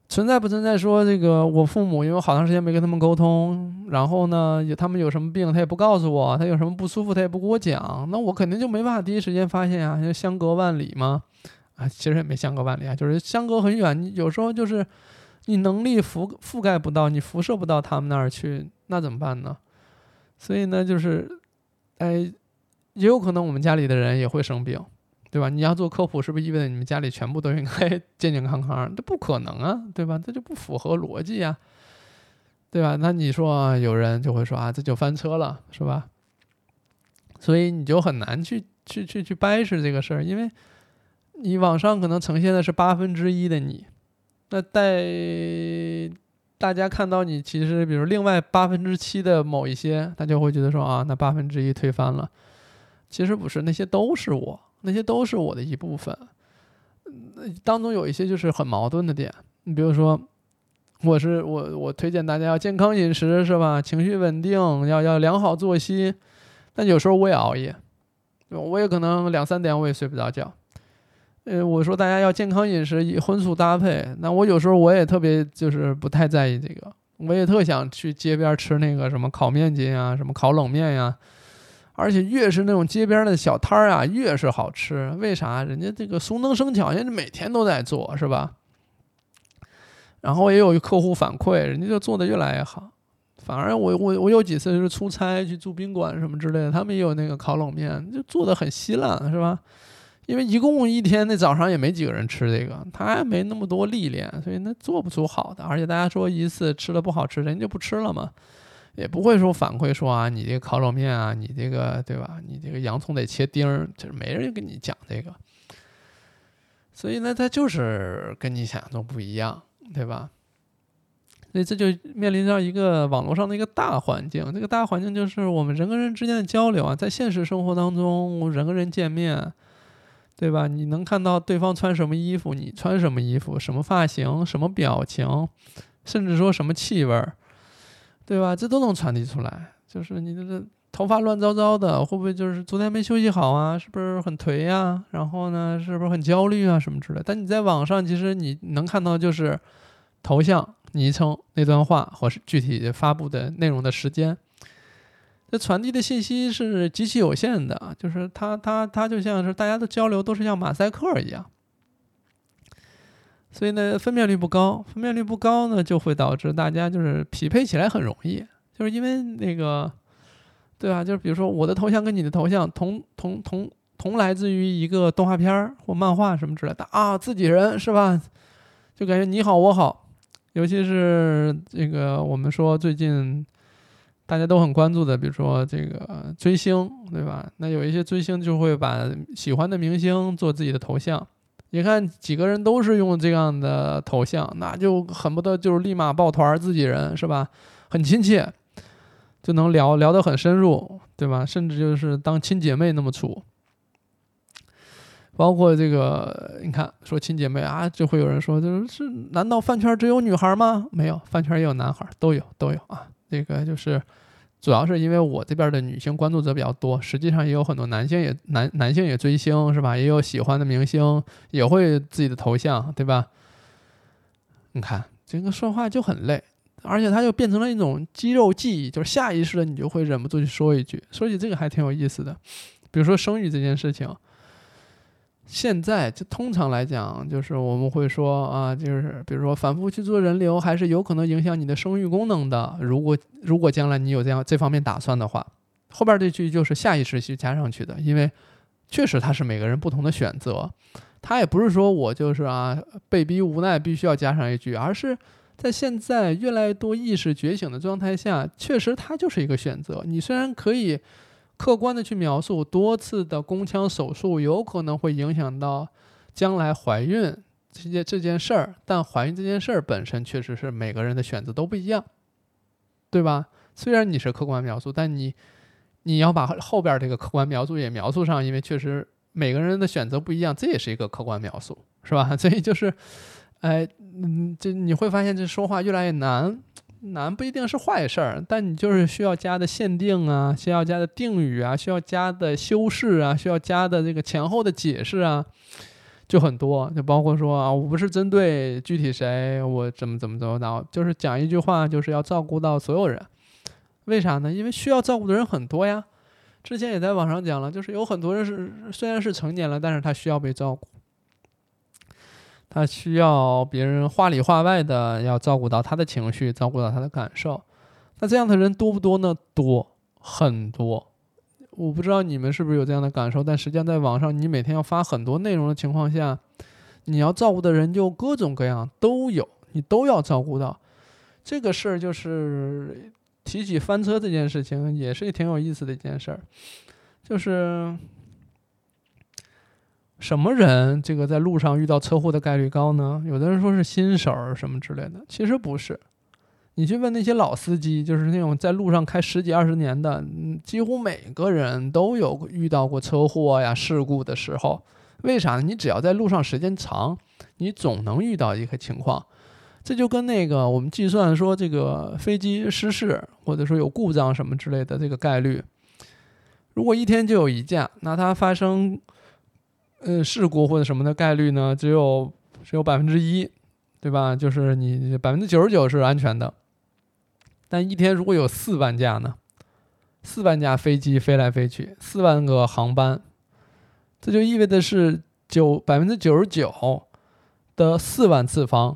存在不存在说这个我父母因为好长时间没跟他们沟通，然后呢，他们有什么病他也不告诉我，他有什么不舒服他也不跟我讲，那我肯定就没办法第一时间发现啊，就相隔万里嘛。啊，其实也没相隔万里啊，就是相隔很远。你有时候就是你能力覆覆盖不到，你辐射不到他们那儿去，那怎么办呢？所以呢，就是哎，也有可能我们家里的人也会生病，对吧？你要做科普，是不是意味着你们家里全部都应该 [laughs] 健健康康？这不可能啊，对吧？这就不符合逻辑呀，对吧？那你说有人就会说啊，这就翻车了，是吧？所以你就很难去去去去掰扯这个事儿，因为。你网上可能呈现的是八分之一的你，那在大家看到你，其实比如另外八分之七的某一些，他就会觉得说啊，那八分之一推翻了。其实不是，那些都是我，那些都是我的一部分。当中有一些就是很矛盾的点。你比如说，我是我我推荐大家要健康饮食是吧？情绪稳定，要要良好作息。但有时候我也熬夜，我也可能两三点我也睡不着觉。呃，我说大家要健康饮食，以荤素搭配。那我有时候我也特别就是不太在意这个，我也特想去街边吃那个什么烤面筋啊，什么烤冷面呀。而且越是那种街边的小摊儿啊，越是好吃。为啥？人家这个熟能生巧，人家每天都在做，是吧？然后也有客户反馈，人家就做的越来越好。反而我我我有几次是出差去住宾馆什么之类的，他们也有那个烤冷面，就做的很稀烂，是吧？因为一共一天那早上也没几个人吃这个，他还没那么多历练，所以那做不出好的。而且大家说一次吃的不好吃，人家就不吃了嘛。也不会说反馈说啊，你这个烤冷面啊，你这个对吧？你这个洋葱得切丁儿，就是没人跟你讲这个。所以呢，他就是跟你想象中不一样，对吧？所以这就面临着一个网络上的一个大环境。这个大环境就是我们人跟人之间的交流啊，在现实生活当中，人跟人见面，对吧？你能看到对方穿什么衣服，你穿什么衣服，什么发型，什么表情，甚至说什么气味儿。对吧？这都能传递出来。就是你这头发乱糟糟的，会不会就是昨天没休息好啊？是不是很颓呀？然后呢，是不是很焦虑啊？什么之类？但你在网上，其实你能看到就是头像、昵称、那段话或是具体发布的内容的时间。这传递的信息是极其有限的，就是它它它就像是大家的交流都是像马赛克一样。所以呢，分辨率不高，分辨率不高呢，就会导致大家就是匹配起来很容易，就是因为那个，对吧？就是比如说我的头像跟你的头像同同同同来自于一个动画片儿或漫画什么之类的啊，自己人是吧？就感觉你好我好，尤其是这个我们说最近大家都很关注的，比如说这个追星，对吧？那有一些追星就会把喜欢的明星做自己的头像。你看几个人都是用这样的头像，那就恨不得就是立马抱团自己人是吧？很亲切，就能聊聊得很深入，对吧？甚至就是当亲姐妹那么处。包括这个，你看说亲姐妹啊，就会有人说，就是是难道饭圈只有女孩吗？没有，饭圈也有男孩，都有都有啊。这个就是。主要是因为我这边的女性关注者比较多，实际上也有很多男性也男男性也追星是吧？也有喜欢的明星，也会自己的头像对吧？你看这个说话就很累，而且它就变成了一种肌肉记忆，就是下意识的你就会忍不住去说一句。说起这个还挺有意思的，比如说生育这件事情。现在就通常来讲，就是我们会说啊，就是比如说反复去做人流，还是有可能影响你的生育功能的。如果如果将来你有这样这方面打算的话，后边这句就是下意识去加上去的，因为确实它是每个人不同的选择，它也不是说我就是啊被逼无奈必须要加上一句，而是在现在越来越多意识觉醒的状态下，确实它就是一个选择。你虽然可以。客观的去描述多次的宫腔手术有可能会影响到将来怀孕这件这件事儿，但怀孕这件事儿本身确实是每个人的选择都不一样，对吧？虽然你是客观描述，但你你要把后边这个客观描述也描述上，因为确实每个人的选择不一样，这也是一个客观描述，是吧？[laughs] 所以就是，哎，嗯，这你会发现这说话越来越难。难不一定是坏事儿，但你就是需要加的限定啊，需要加的定语啊，需要加的修饰啊，需要加的这个前后的解释啊，就很多，就包括说啊，我不是针对具体谁，我怎么怎么怎么着，就是讲一句话，就是要照顾到所有人。为啥呢？因为需要照顾的人很多呀。之前也在网上讲了，就是有很多人是虽然是成年了，但是他需要被照顾。他需要别人话里话外的要照顾到他的情绪，照顾到他的感受。那这样的人多不多呢？多，很多。我不知道你们是不是有这样的感受，但实际上在网上，你每天要发很多内容的情况下，你要照顾的人就各种各样都有，你都要照顾到。这个事儿就是提起翻车这件事情，也是挺有意思的一件事儿，就是。什么人这个在路上遇到车祸的概率高呢？有的人说是新手儿什么之类的，其实不是。你去问那些老司机，就是那种在路上开十几二十年的，几乎每个人都有遇到过车祸呀、事故的时候。为啥呢？你只要在路上时间长，你总能遇到一个情况。这就跟那个我们计算说这个飞机失事或者说有故障什么之类的这个概率，如果一天就有一架，那它发生呃事故或者什么的概率呢，只有只有百分之一，对吧？就是你百分之九十九是安全的。但一天如果有四万架呢？四万架飞机飞来飞去，四万个航班，这就意味着是九百分之九十九的四万次方。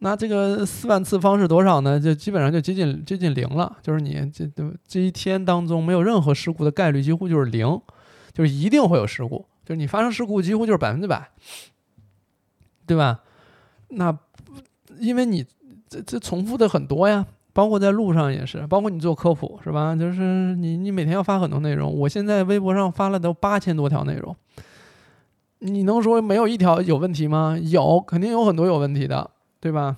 那这个四万次方是多少呢？就基本上就接近接近零了，就是你这这一天当中没有任何事故的概率几乎就是零，就是一定会有事故，就是你发生事故几乎就是百分之百，对吧？那因为你这这重复的很多呀，包括在路上也是，包括你做科普是吧？就是你你每天要发很多内容，我现在微博上发了都八千多条内容，你能说没有一条有问题吗？有，肯定有很多有问题的。对吧？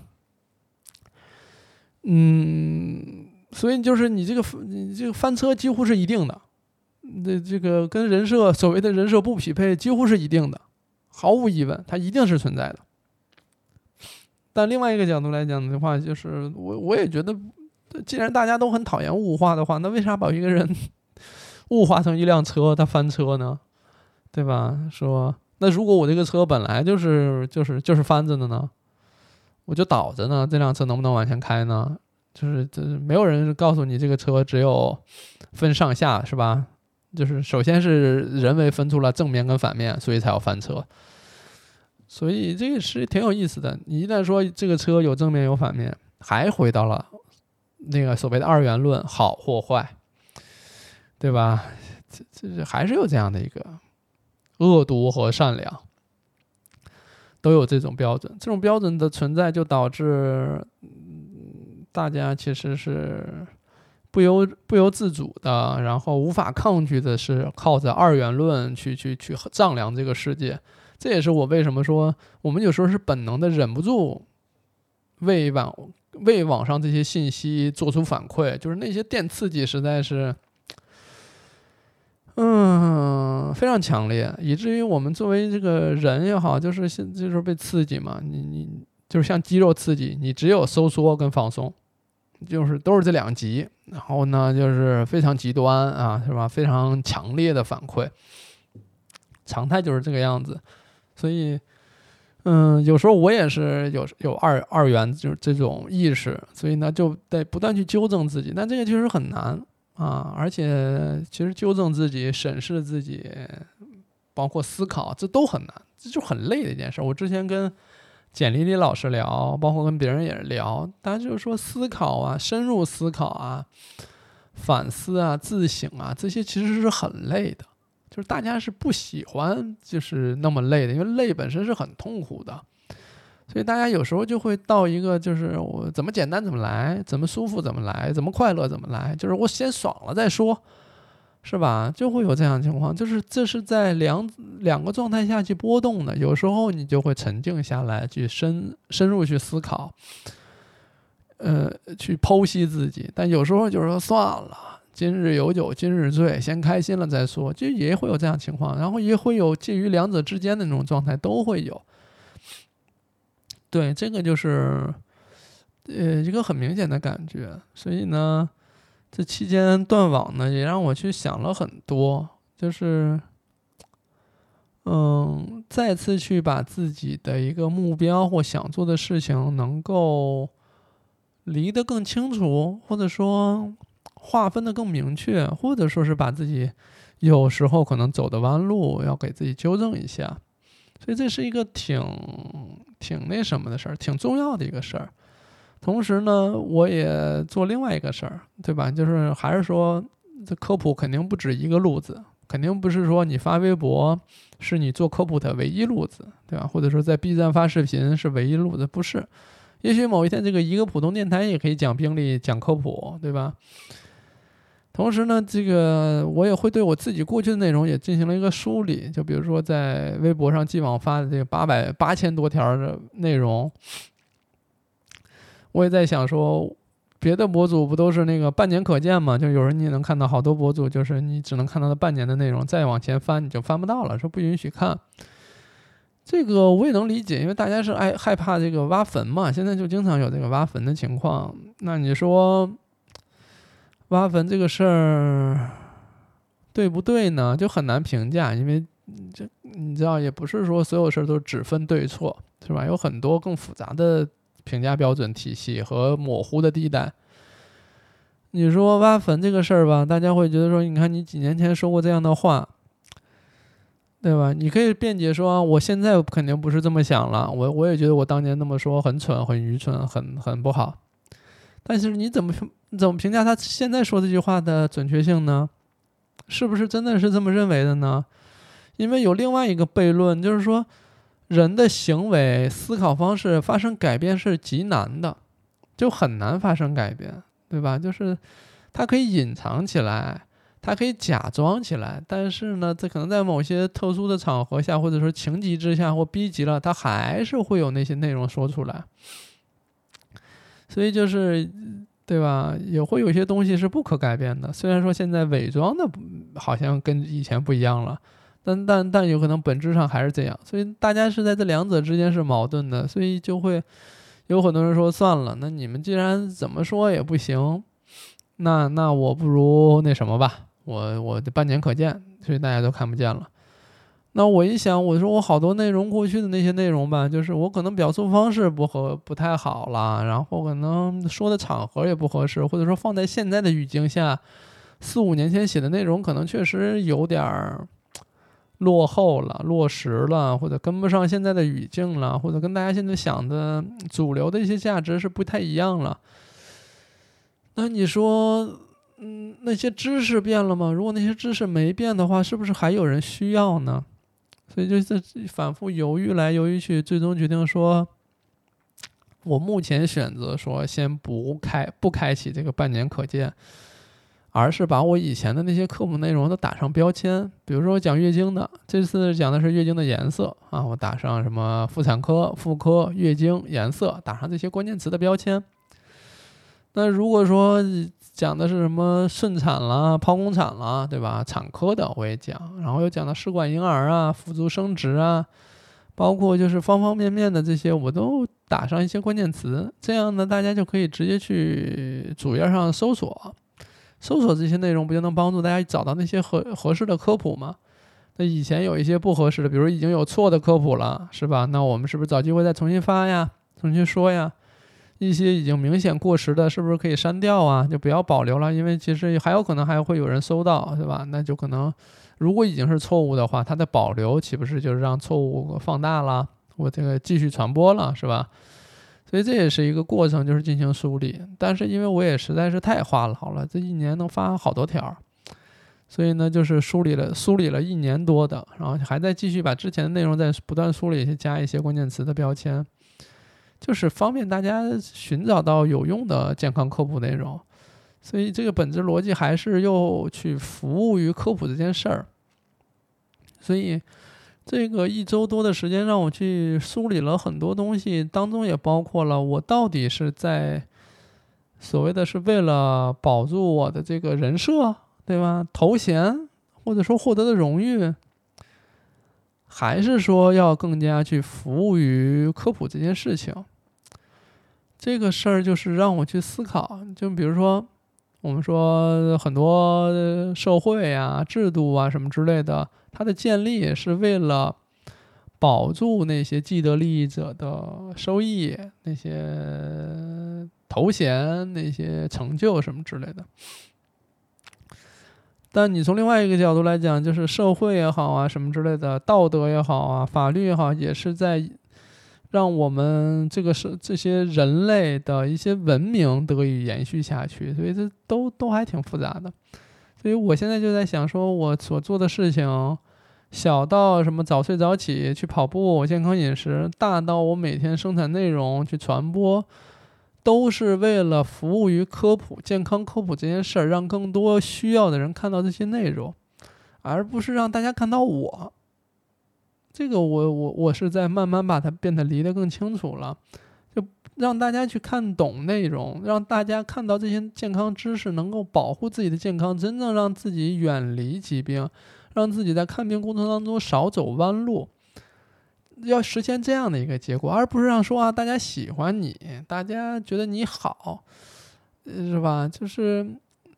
嗯，所以就是你这个你这个翻车几乎是一定的，那这个跟人设所谓的人设不匹配几乎是一定的，毫无疑问，它一定是存在的。但另外一个角度来讲的话，就是我我也觉得，既然大家都很讨厌物化的话，那为啥把一个人物化成一辆车，他翻车呢？对吧？说那如果我这个车本来就是就是就是翻着的呢？我就倒着呢，这辆车能不能往前开呢？就是这没有人告诉你这个车只有分上下是吧？就是首先是人为分出了正面跟反面，所以才要翻车。所以这个是挺有意思的。你一旦说这个车有正面有反面，还回到了那个所谓的二元论，好或坏，对吧？这这还是有这样的一个恶毒和善良。都有这种标准，这种标准的存在就导致，大家其实是不由不由自主的，然后无法抗拒的是靠着二元论去去去丈量这个世界。这也是我为什么说我们有时候是本能的忍不住为网为网上这些信息做出反馈，就是那些电刺激实在是。嗯，非常强烈，以至于我们作为这个人也好，就是现就是被刺激嘛。你你就是像肌肉刺激，你只有收缩跟放松，就是都是这两极。然后呢，就是非常极端啊，是吧？非常强烈的反馈，常态就是这个样子。所以，嗯，有时候我也是有有二二元就是这种意识，所以呢，就得不断去纠正自己。但这个确实很难。啊，而且其实纠正自己、审视自己，包括思考，这都很难，这就很累的一件事。我之前跟简丽丽老师聊，包括跟别人也是聊，大家就是说思考啊、深入思考啊、反思啊、自省啊，这些其实是很累的，就是大家是不喜欢就是那么累的，因为累本身是很痛苦的。所以大家有时候就会到一个，就是我怎么简单怎么来，怎么舒服怎么来，怎么快乐怎么来，就是我先爽了再说，是吧？就会有这样情况，就是这是在两两个状态下去波动的。有时候你就会沉静下来，去深深入去思考，呃，去剖析自己。但有时候就是说算了，今日有酒今日醉，先开心了再说，就也会有这样情况。然后也会有介于两者之间的那种状态，都会有。对，这个就是，呃，一个很明显的感觉。所以呢，这期间断网呢，也让我去想了很多，就是，嗯，再次去把自己的一个目标或想做的事情能够离得更清楚，或者说划分的更明确，或者说是把自己有时候可能走的弯路要给自己纠正一下。所以这是一个挺挺那什么的事儿，挺重要的一个事儿。同时呢，我也做另外一个事儿，对吧？就是还是说，这科普肯定不止一个路子，肯定不是说你发微博是你做科普的唯一路子，对吧？或者说在 B 站发视频是唯一路子，不是。也许某一天，这个一个普通电台也可以讲病例、讲科普，对吧？同时呢，这个我也会对我自己过去的内容也进行了一个梳理，就比如说在微博上既往发的这个八百八千多条的内容，我也在想说，别的博主不都是那个半年可见嘛？就有人你也能看到好多博主，就是你只能看到他半年的内容，再往前翻你就翻不到了，说不允许看。这个我也能理解，因为大家是爱害怕这个挖坟嘛，现在就经常有这个挖坟的情况。那你说挖坟这个事儿对不对呢？就很难评价，因为这你知道，也不是说所有事儿都只分对错，是吧？有很多更复杂的评价标准体系和模糊的地带。你说挖坟这个事儿吧，大家会觉得说，你看你几年前说过这样的话。对吧？你可以辩解说，我现在肯定不是这么想了。我我也觉得我当年那么说很蠢、很愚蠢、很很不好。但是你怎么怎么评价他现在说这句话的准确性呢？是不是真的是这么认为的呢？因为有另外一个悖论，就是说人的行为、思考方式发生改变是极难的，就很难发生改变，对吧？就是它可以隐藏起来。它可以假装起来，但是呢，这可能在某些特殊的场合下，或者说情急之下或逼急了，它还是会有那些内容说出来。所以就是，对吧？也会有些东西是不可改变的。虽然说现在伪装的好像跟以前不一样了，但但但有可能本质上还是这样。所以大家是在这两者之间是矛盾的，所以就会有很多人说算了，那你们既然怎么说也不行，那那我不如那什么吧。我我的半年可见，所以大家都看不见了。那我一想，我说我好多内容过去的那些内容吧，就是我可能表述方式不合不太好了，然后可能说的场合也不合适，或者说放在现在的语境下，四五年前写的内容可能确实有点儿落后了、落实了，或者跟不上现在的语境了，或者跟大家现在想的主流的一些价值是不太一样了。那你说？嗯，那些知识变了吗？如果那些知识没变的话，是不是还有人需要呢？所以就是反复犹豫来犹豫去，最终决定说，我目前选择说先不开不开启这个半年可见，而是把我以前的那些科普内容都打上标签。比如说我讲月经的，这次讲的是月经的颜色啊，我打上什么妇产科、妇科、月经颜色，打上这些关键词的标签。那如果说，讲的是什么顺产啦、剖宫产啦，对吧？产科的我也讲，然后又讲到试管婴儿啊、辅助生殖啊，包括就是方方面面的这些，我都打上一些关键词，这样呢，大家就可以直接去主页上搜索，搜索这些内容，不就能帮助大家找到那些合合适的科普吗？那以前有一些不合适的，比如已经有错的科普了，是吧？那我们是不是找机会再重新发呀？重新说呀？一些已经明显过时的，是不是可以删掉啊？就不要保留了，因为其实还有可能还会有人搜到，对吧？那就可能，如果已经是错误的话，它的保留岂不是就是让错误放大了？我这个继续传播了，是吧？所以这也是一个过程，就是进行梳理。但是因为我也实在是太话痨了，这一年能发好多条，所以呢，就是梳理了梳理了一年多的，然后还在继续把之前的内容在不断梳理，加一些关键词的标签。就是方便大家寻找到有用的健康科普内容，所以这个本质逻辑还是又去服务于科普这件事儿。所以这个一周多的时间让我去梳理了很多东西，当中也包括了我到底是在所谓的是为了保住我的这个人设，对吧？头衔或者说获得的荣誉。还是说要更加去服务于科普这件事情，这个事儿就是让我去思考。就比如说，我们说很多社会啊、制度啊什么之类的，它的建立是为了保住那些既得利益者的收益、那些头衔、那些成就什么之类的。但你从另外一个角度来讲，就是社会也好啊，什么之类的，道德也好啊，法律也好，也是在让我们这个是这些人类的一些文明得以延续下去，所以这都都还挺复杂的。所以我现在就在想，说我所做的事情，小到什么早睡早起去跑步、健康饮食，大到我每天生产内容去传播。都是为了服务于科普、健康科普这件事儿，让更多需要的人看到这些内容，而不是让大家看到我。这个我我我是在慢慢把它变得离得更清楚了。就让大家去看懂内容，让大家看到这些健康知识，能够保护自己的健康，真正让自己远离疾病，让自己在看病过程当中少走弯路，要实现这样的一个结果，而不是让说啊，大家喜欢你，大家觉得你好，是吧？就是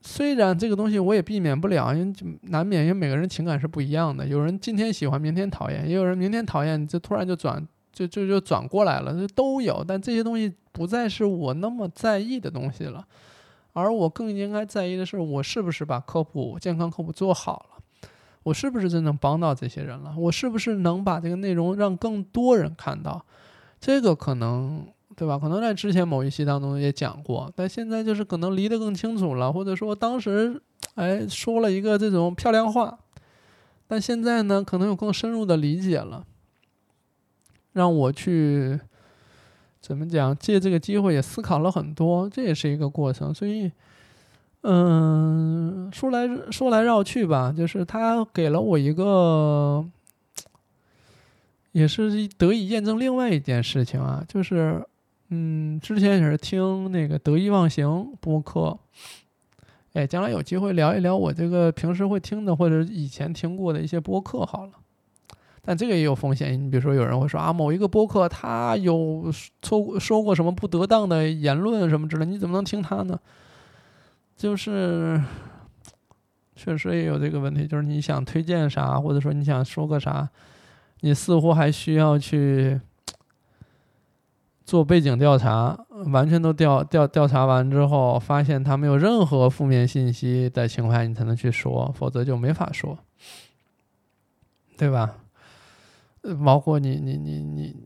虽然这个东西我也避免不了，因为难免，因为每个人情感是不一样的，有人今天喜欢，明天讨厌，也有人明天讨厌，就突然就转。就就就转过来了，这都有，但这些东西不再是我那么在意的东西了，而我更应该在意的是，我是不是把科普健康科普做好了，我是不是真正帮到这些人了，我是不是能把这个内容让更多人看到，这个可能对吧？可能在之前某一期当中也讲过，但现在就是可能离得更清楚了，或者说当时哎说了一个这种漂亮话，但现在呢，可能有更深入的理解了。让我去怎么讲？借这个机会也思考了很多，这也是一个过程。所以，嗯，说来说来绕去吧，就是他给了我一个，也是得以验证另外一件事情啊，就是嗯，之前也是听那个得意忘形播客，哎，将来有机会聊一聊我这个平时会听的或者以前听过的一些播客好了。但这个也有风险，你比如说有人会说啊，某一个播客他有说说过什么不得当的言论什么之类，你怎么能听他呢？就是确实也有这个问题，就是你想推荐啥，或者说你想说个啥，你似乎还需要去做背景调查，完全都调调调查完之后，发现他没有任何负面信息的情况下，你才能去说，否则就没法说，对吧？包括你你你你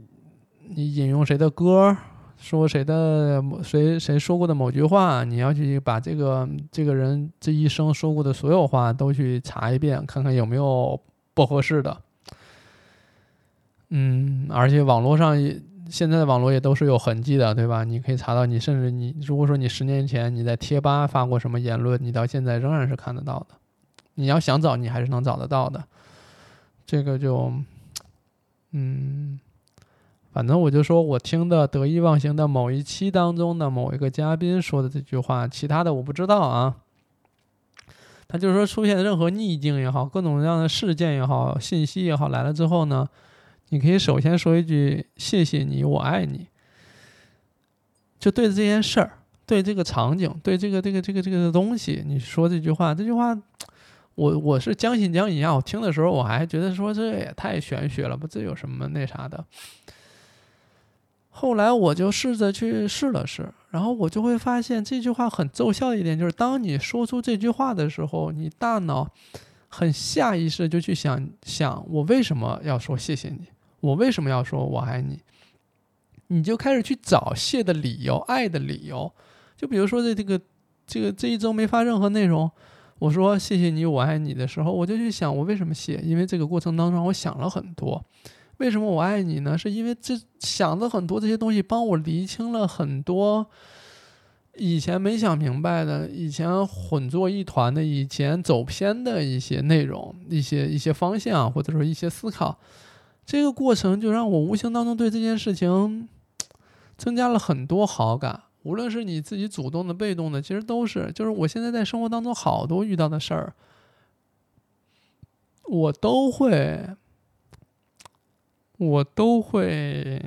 你引用谁的歌，说谁的谁谁说过的某句话，你要去把这个这个人这一生说过的所有话都去查一遍，看看有没有不合适的。嗯，而且网络上现在的网络也都是有痕迹的，对吧？你可以查到你，甚至你如果说你十年前你在贴吧发过什么言论，你到现在仍然是看得到的。你要想找，你还是能找得到的。这个就。嗯，反正我就说我听的得意忘形的某一期当中的某一个嘉宾说的这句话，其他的我不知道啊。他就是说，出现任何逆境也好，各种各样的事件也好，信息也好来了之后呢，你可以首先说一句“谢谢你，我爱你”。就对着这件事儿，对这个场景，对这个这个这个这个东西，你说这句话，这句话。我我是将信将疑啊！我听的时候我还觉得说这也太玄学了吧，这有什么那啥的？后来我就试着去试了试，然后我就会发现这句话很奏效一点就是，当你说出这句话的时候，你大脑很下意识就去想想我为什么要说谢谢你，我为什么要说我爱你，你就开始去找谢的理由、爱的理由。就比如说这这个这个这一周没发任何内容。我说谢谢你，我爱你的时候，我就去想我为什么谢，因为这个过程当中我想了很多。为什么我爱你呢？是因为这想的很多这些东西帮我理清了很多以前没想明白的、以前混作一团的、以前走偏的一些内容、一些一些方向，或者说一些思考。这个过程就让我无形当中对这件事情 [tsk] 增加了很多好感。无论是你自己主动的、被动的，其实都是。就是我现在在生活当中好多遇到的事儿，我都会，我都会，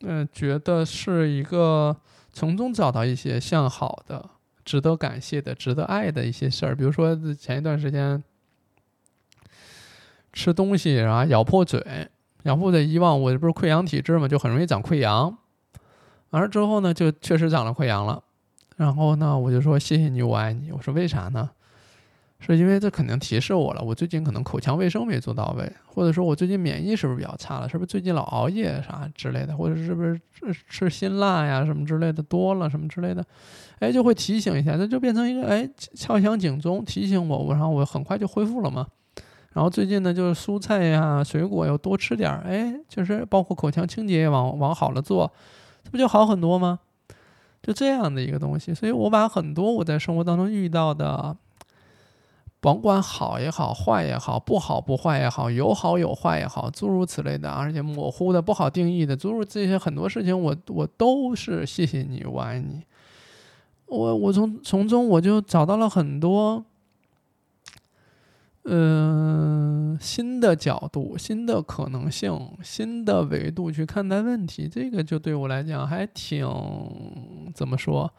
嗯，觉得是一个从中找到一些向好的、值得感谢的、值得爱的一些事儿。比如说前一段时间吃东西，然后咬破嘴，咬破嘴，以往我这不是溃疡体质嘛，就很容易长溃疡。完了之后呢，就确实长了溃疡了。然后呢，我就说谢谢你，我爱你。我说为啥呢？是因为这肯定提示我了，我最近可能口腔卫生没做到位，或者说我最近免疫是不是比较差了？是不是最近老熬夜啥之类的？或者是不是吃辛辣呀什么之类的多了什么之类的？哎，就会提醒一下，这就变成一个哎敲响警钟，提醒我，我然后我很快就恢复了嘛。然后最近呢，就是蔬菜呀、水果要多吃点儿，哎，就是包括口腔清洁也往往好了做。这不就好很多吗？就这样的一个东西，所以我把很多我在生活当中遇到的甭管好也好，坏也好，不好不坏也好，有好有坏也好，诸如此类的，而且模糊的、不好定义的，诸如这些很多事情，我我都是谢谢你，我爱你。我我从从中我就找到了很多，嗯，新的角度、新的可能性、新的维度去看待问题，这个就对我来讲还挺怎么说？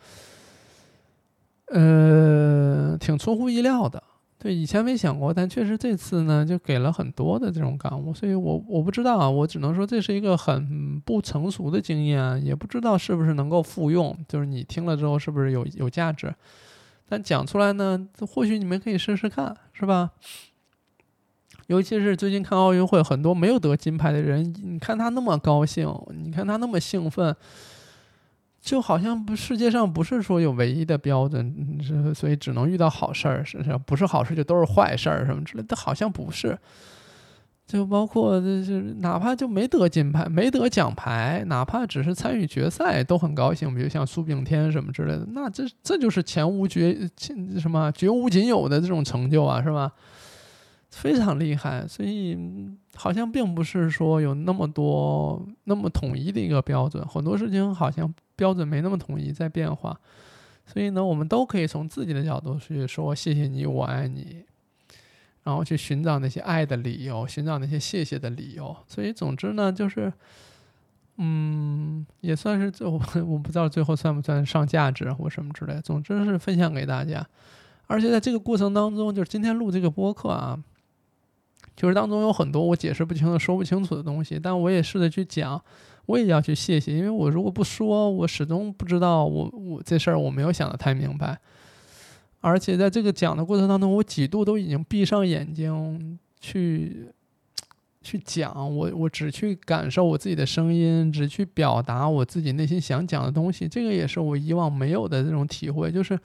呃，挺出乎意料的。对，以前没想过，但确实这次呢，就给了很多的这种感悟，所以我我不知道啊，我只能说这是一个很不成熟的经验，也不知道是不是能够复用，就是你听了之后是不是有有价值，但讲出来呢，或许你们可以试试看，是吧？尤其是最近看奥运会，很多没有得金牌的人，你看他那么高兴，你看他那么兴奋。就好像不，世界上不是说有唯一的标准，所以只能遇到好事儿，是是，不是好事就都是坏事儿什么之类的，好像不是。就包括这是哪怕就没得金牌，没得奖牌，哪怕只是参与决赛都很高兴，比如像苏炳添什么之类的，那这这就是前无绝什么绝无仅有的这种成就啊，是吧？非常厉害，所以好像并不是说有那么多那么统一的一个标准，很多事情好像标准没那么统一，在变化。所以呢，我们都可以从自己的角度去说谢谢你，我爱你，然后去寻找那些爱的理由，寻找那些谢谢的理由。所以总之呢，就是嗯，也算是最后 [laughs] 我不知道最后算不算上价值或什么之类。总之是分享给大家，而且在这个过程当中，就是今天录这个播客啊。就是当中有很多我解释不清的、说不清楚的东西，但我也试着去讲，我也要去谢谢，因为我如果不说，我始终不知道我我这事儿我没有想的太明白，而且在这个讲的过程当中，我几度都已经闭上眼睛去去讲，我我只去感受我自己的声音，只去表达我自己内心想讲的东西，这个也是我以往没有的这种体会，就是。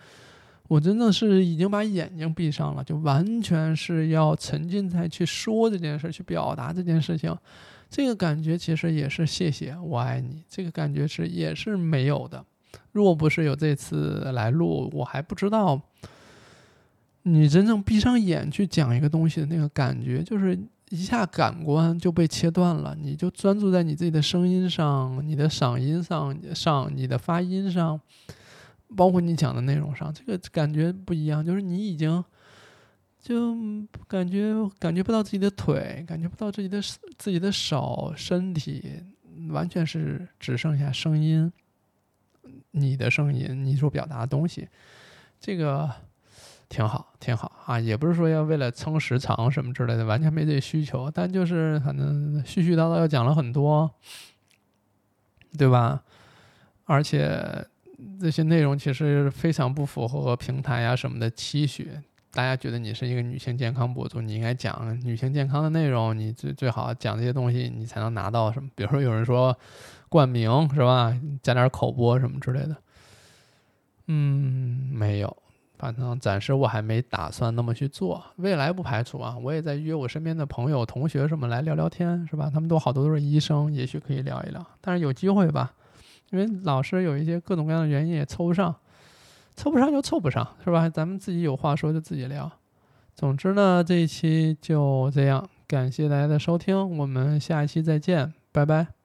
我真的是已经把眼睛闭上了，就完全是要沉浸在去说这件事、去表达这件事情。这个感觉其实也是谢谢我爱你，这个感觉是也是没有的。若不是有这次来录，我还不知道你真正闭上眼去讲一个东西的那个感觉，就是一下感官就被切断了，你就专注在你自己的声音上、你的嗓音上、上你的发音上。包括你讲的内容上，这个感觉不一样，就是你已经就感觉感觉不到自己的腿，感觉不到自己的自己的手、身体，完全是只剩下声音，你的声音，你所表达的东西，这个挺好，挺好啊！也不是说要为了撑时长什么之类的，完全没这需求，但就是反正絮絮叨叨要讲了很多，对吧？而且。这些内容其实非常不符合平台呀什么的期许。大家觉得你是一个女性健康博主，你应该讲女性健康的内容，你最最好讲这些东西，你才能拿到什么？比如说有人说冠名是吧？加点口播什么之类的。嗯，没有，反正暂时我还没打算那么去做。未来不排除啊，我也在约我身边的朋友、同学什么来聊聊天，是吧？他们都好多都是医生，也许可以聊一聊。但是有机会吧。因为老师有一些各种各样的原因也凑不上，凑不上就凑不上，是吧？咱们自己有话说就自己聊。总之呢，这一期就这样，感谢大家的收听，我们下一期再见，拜拜。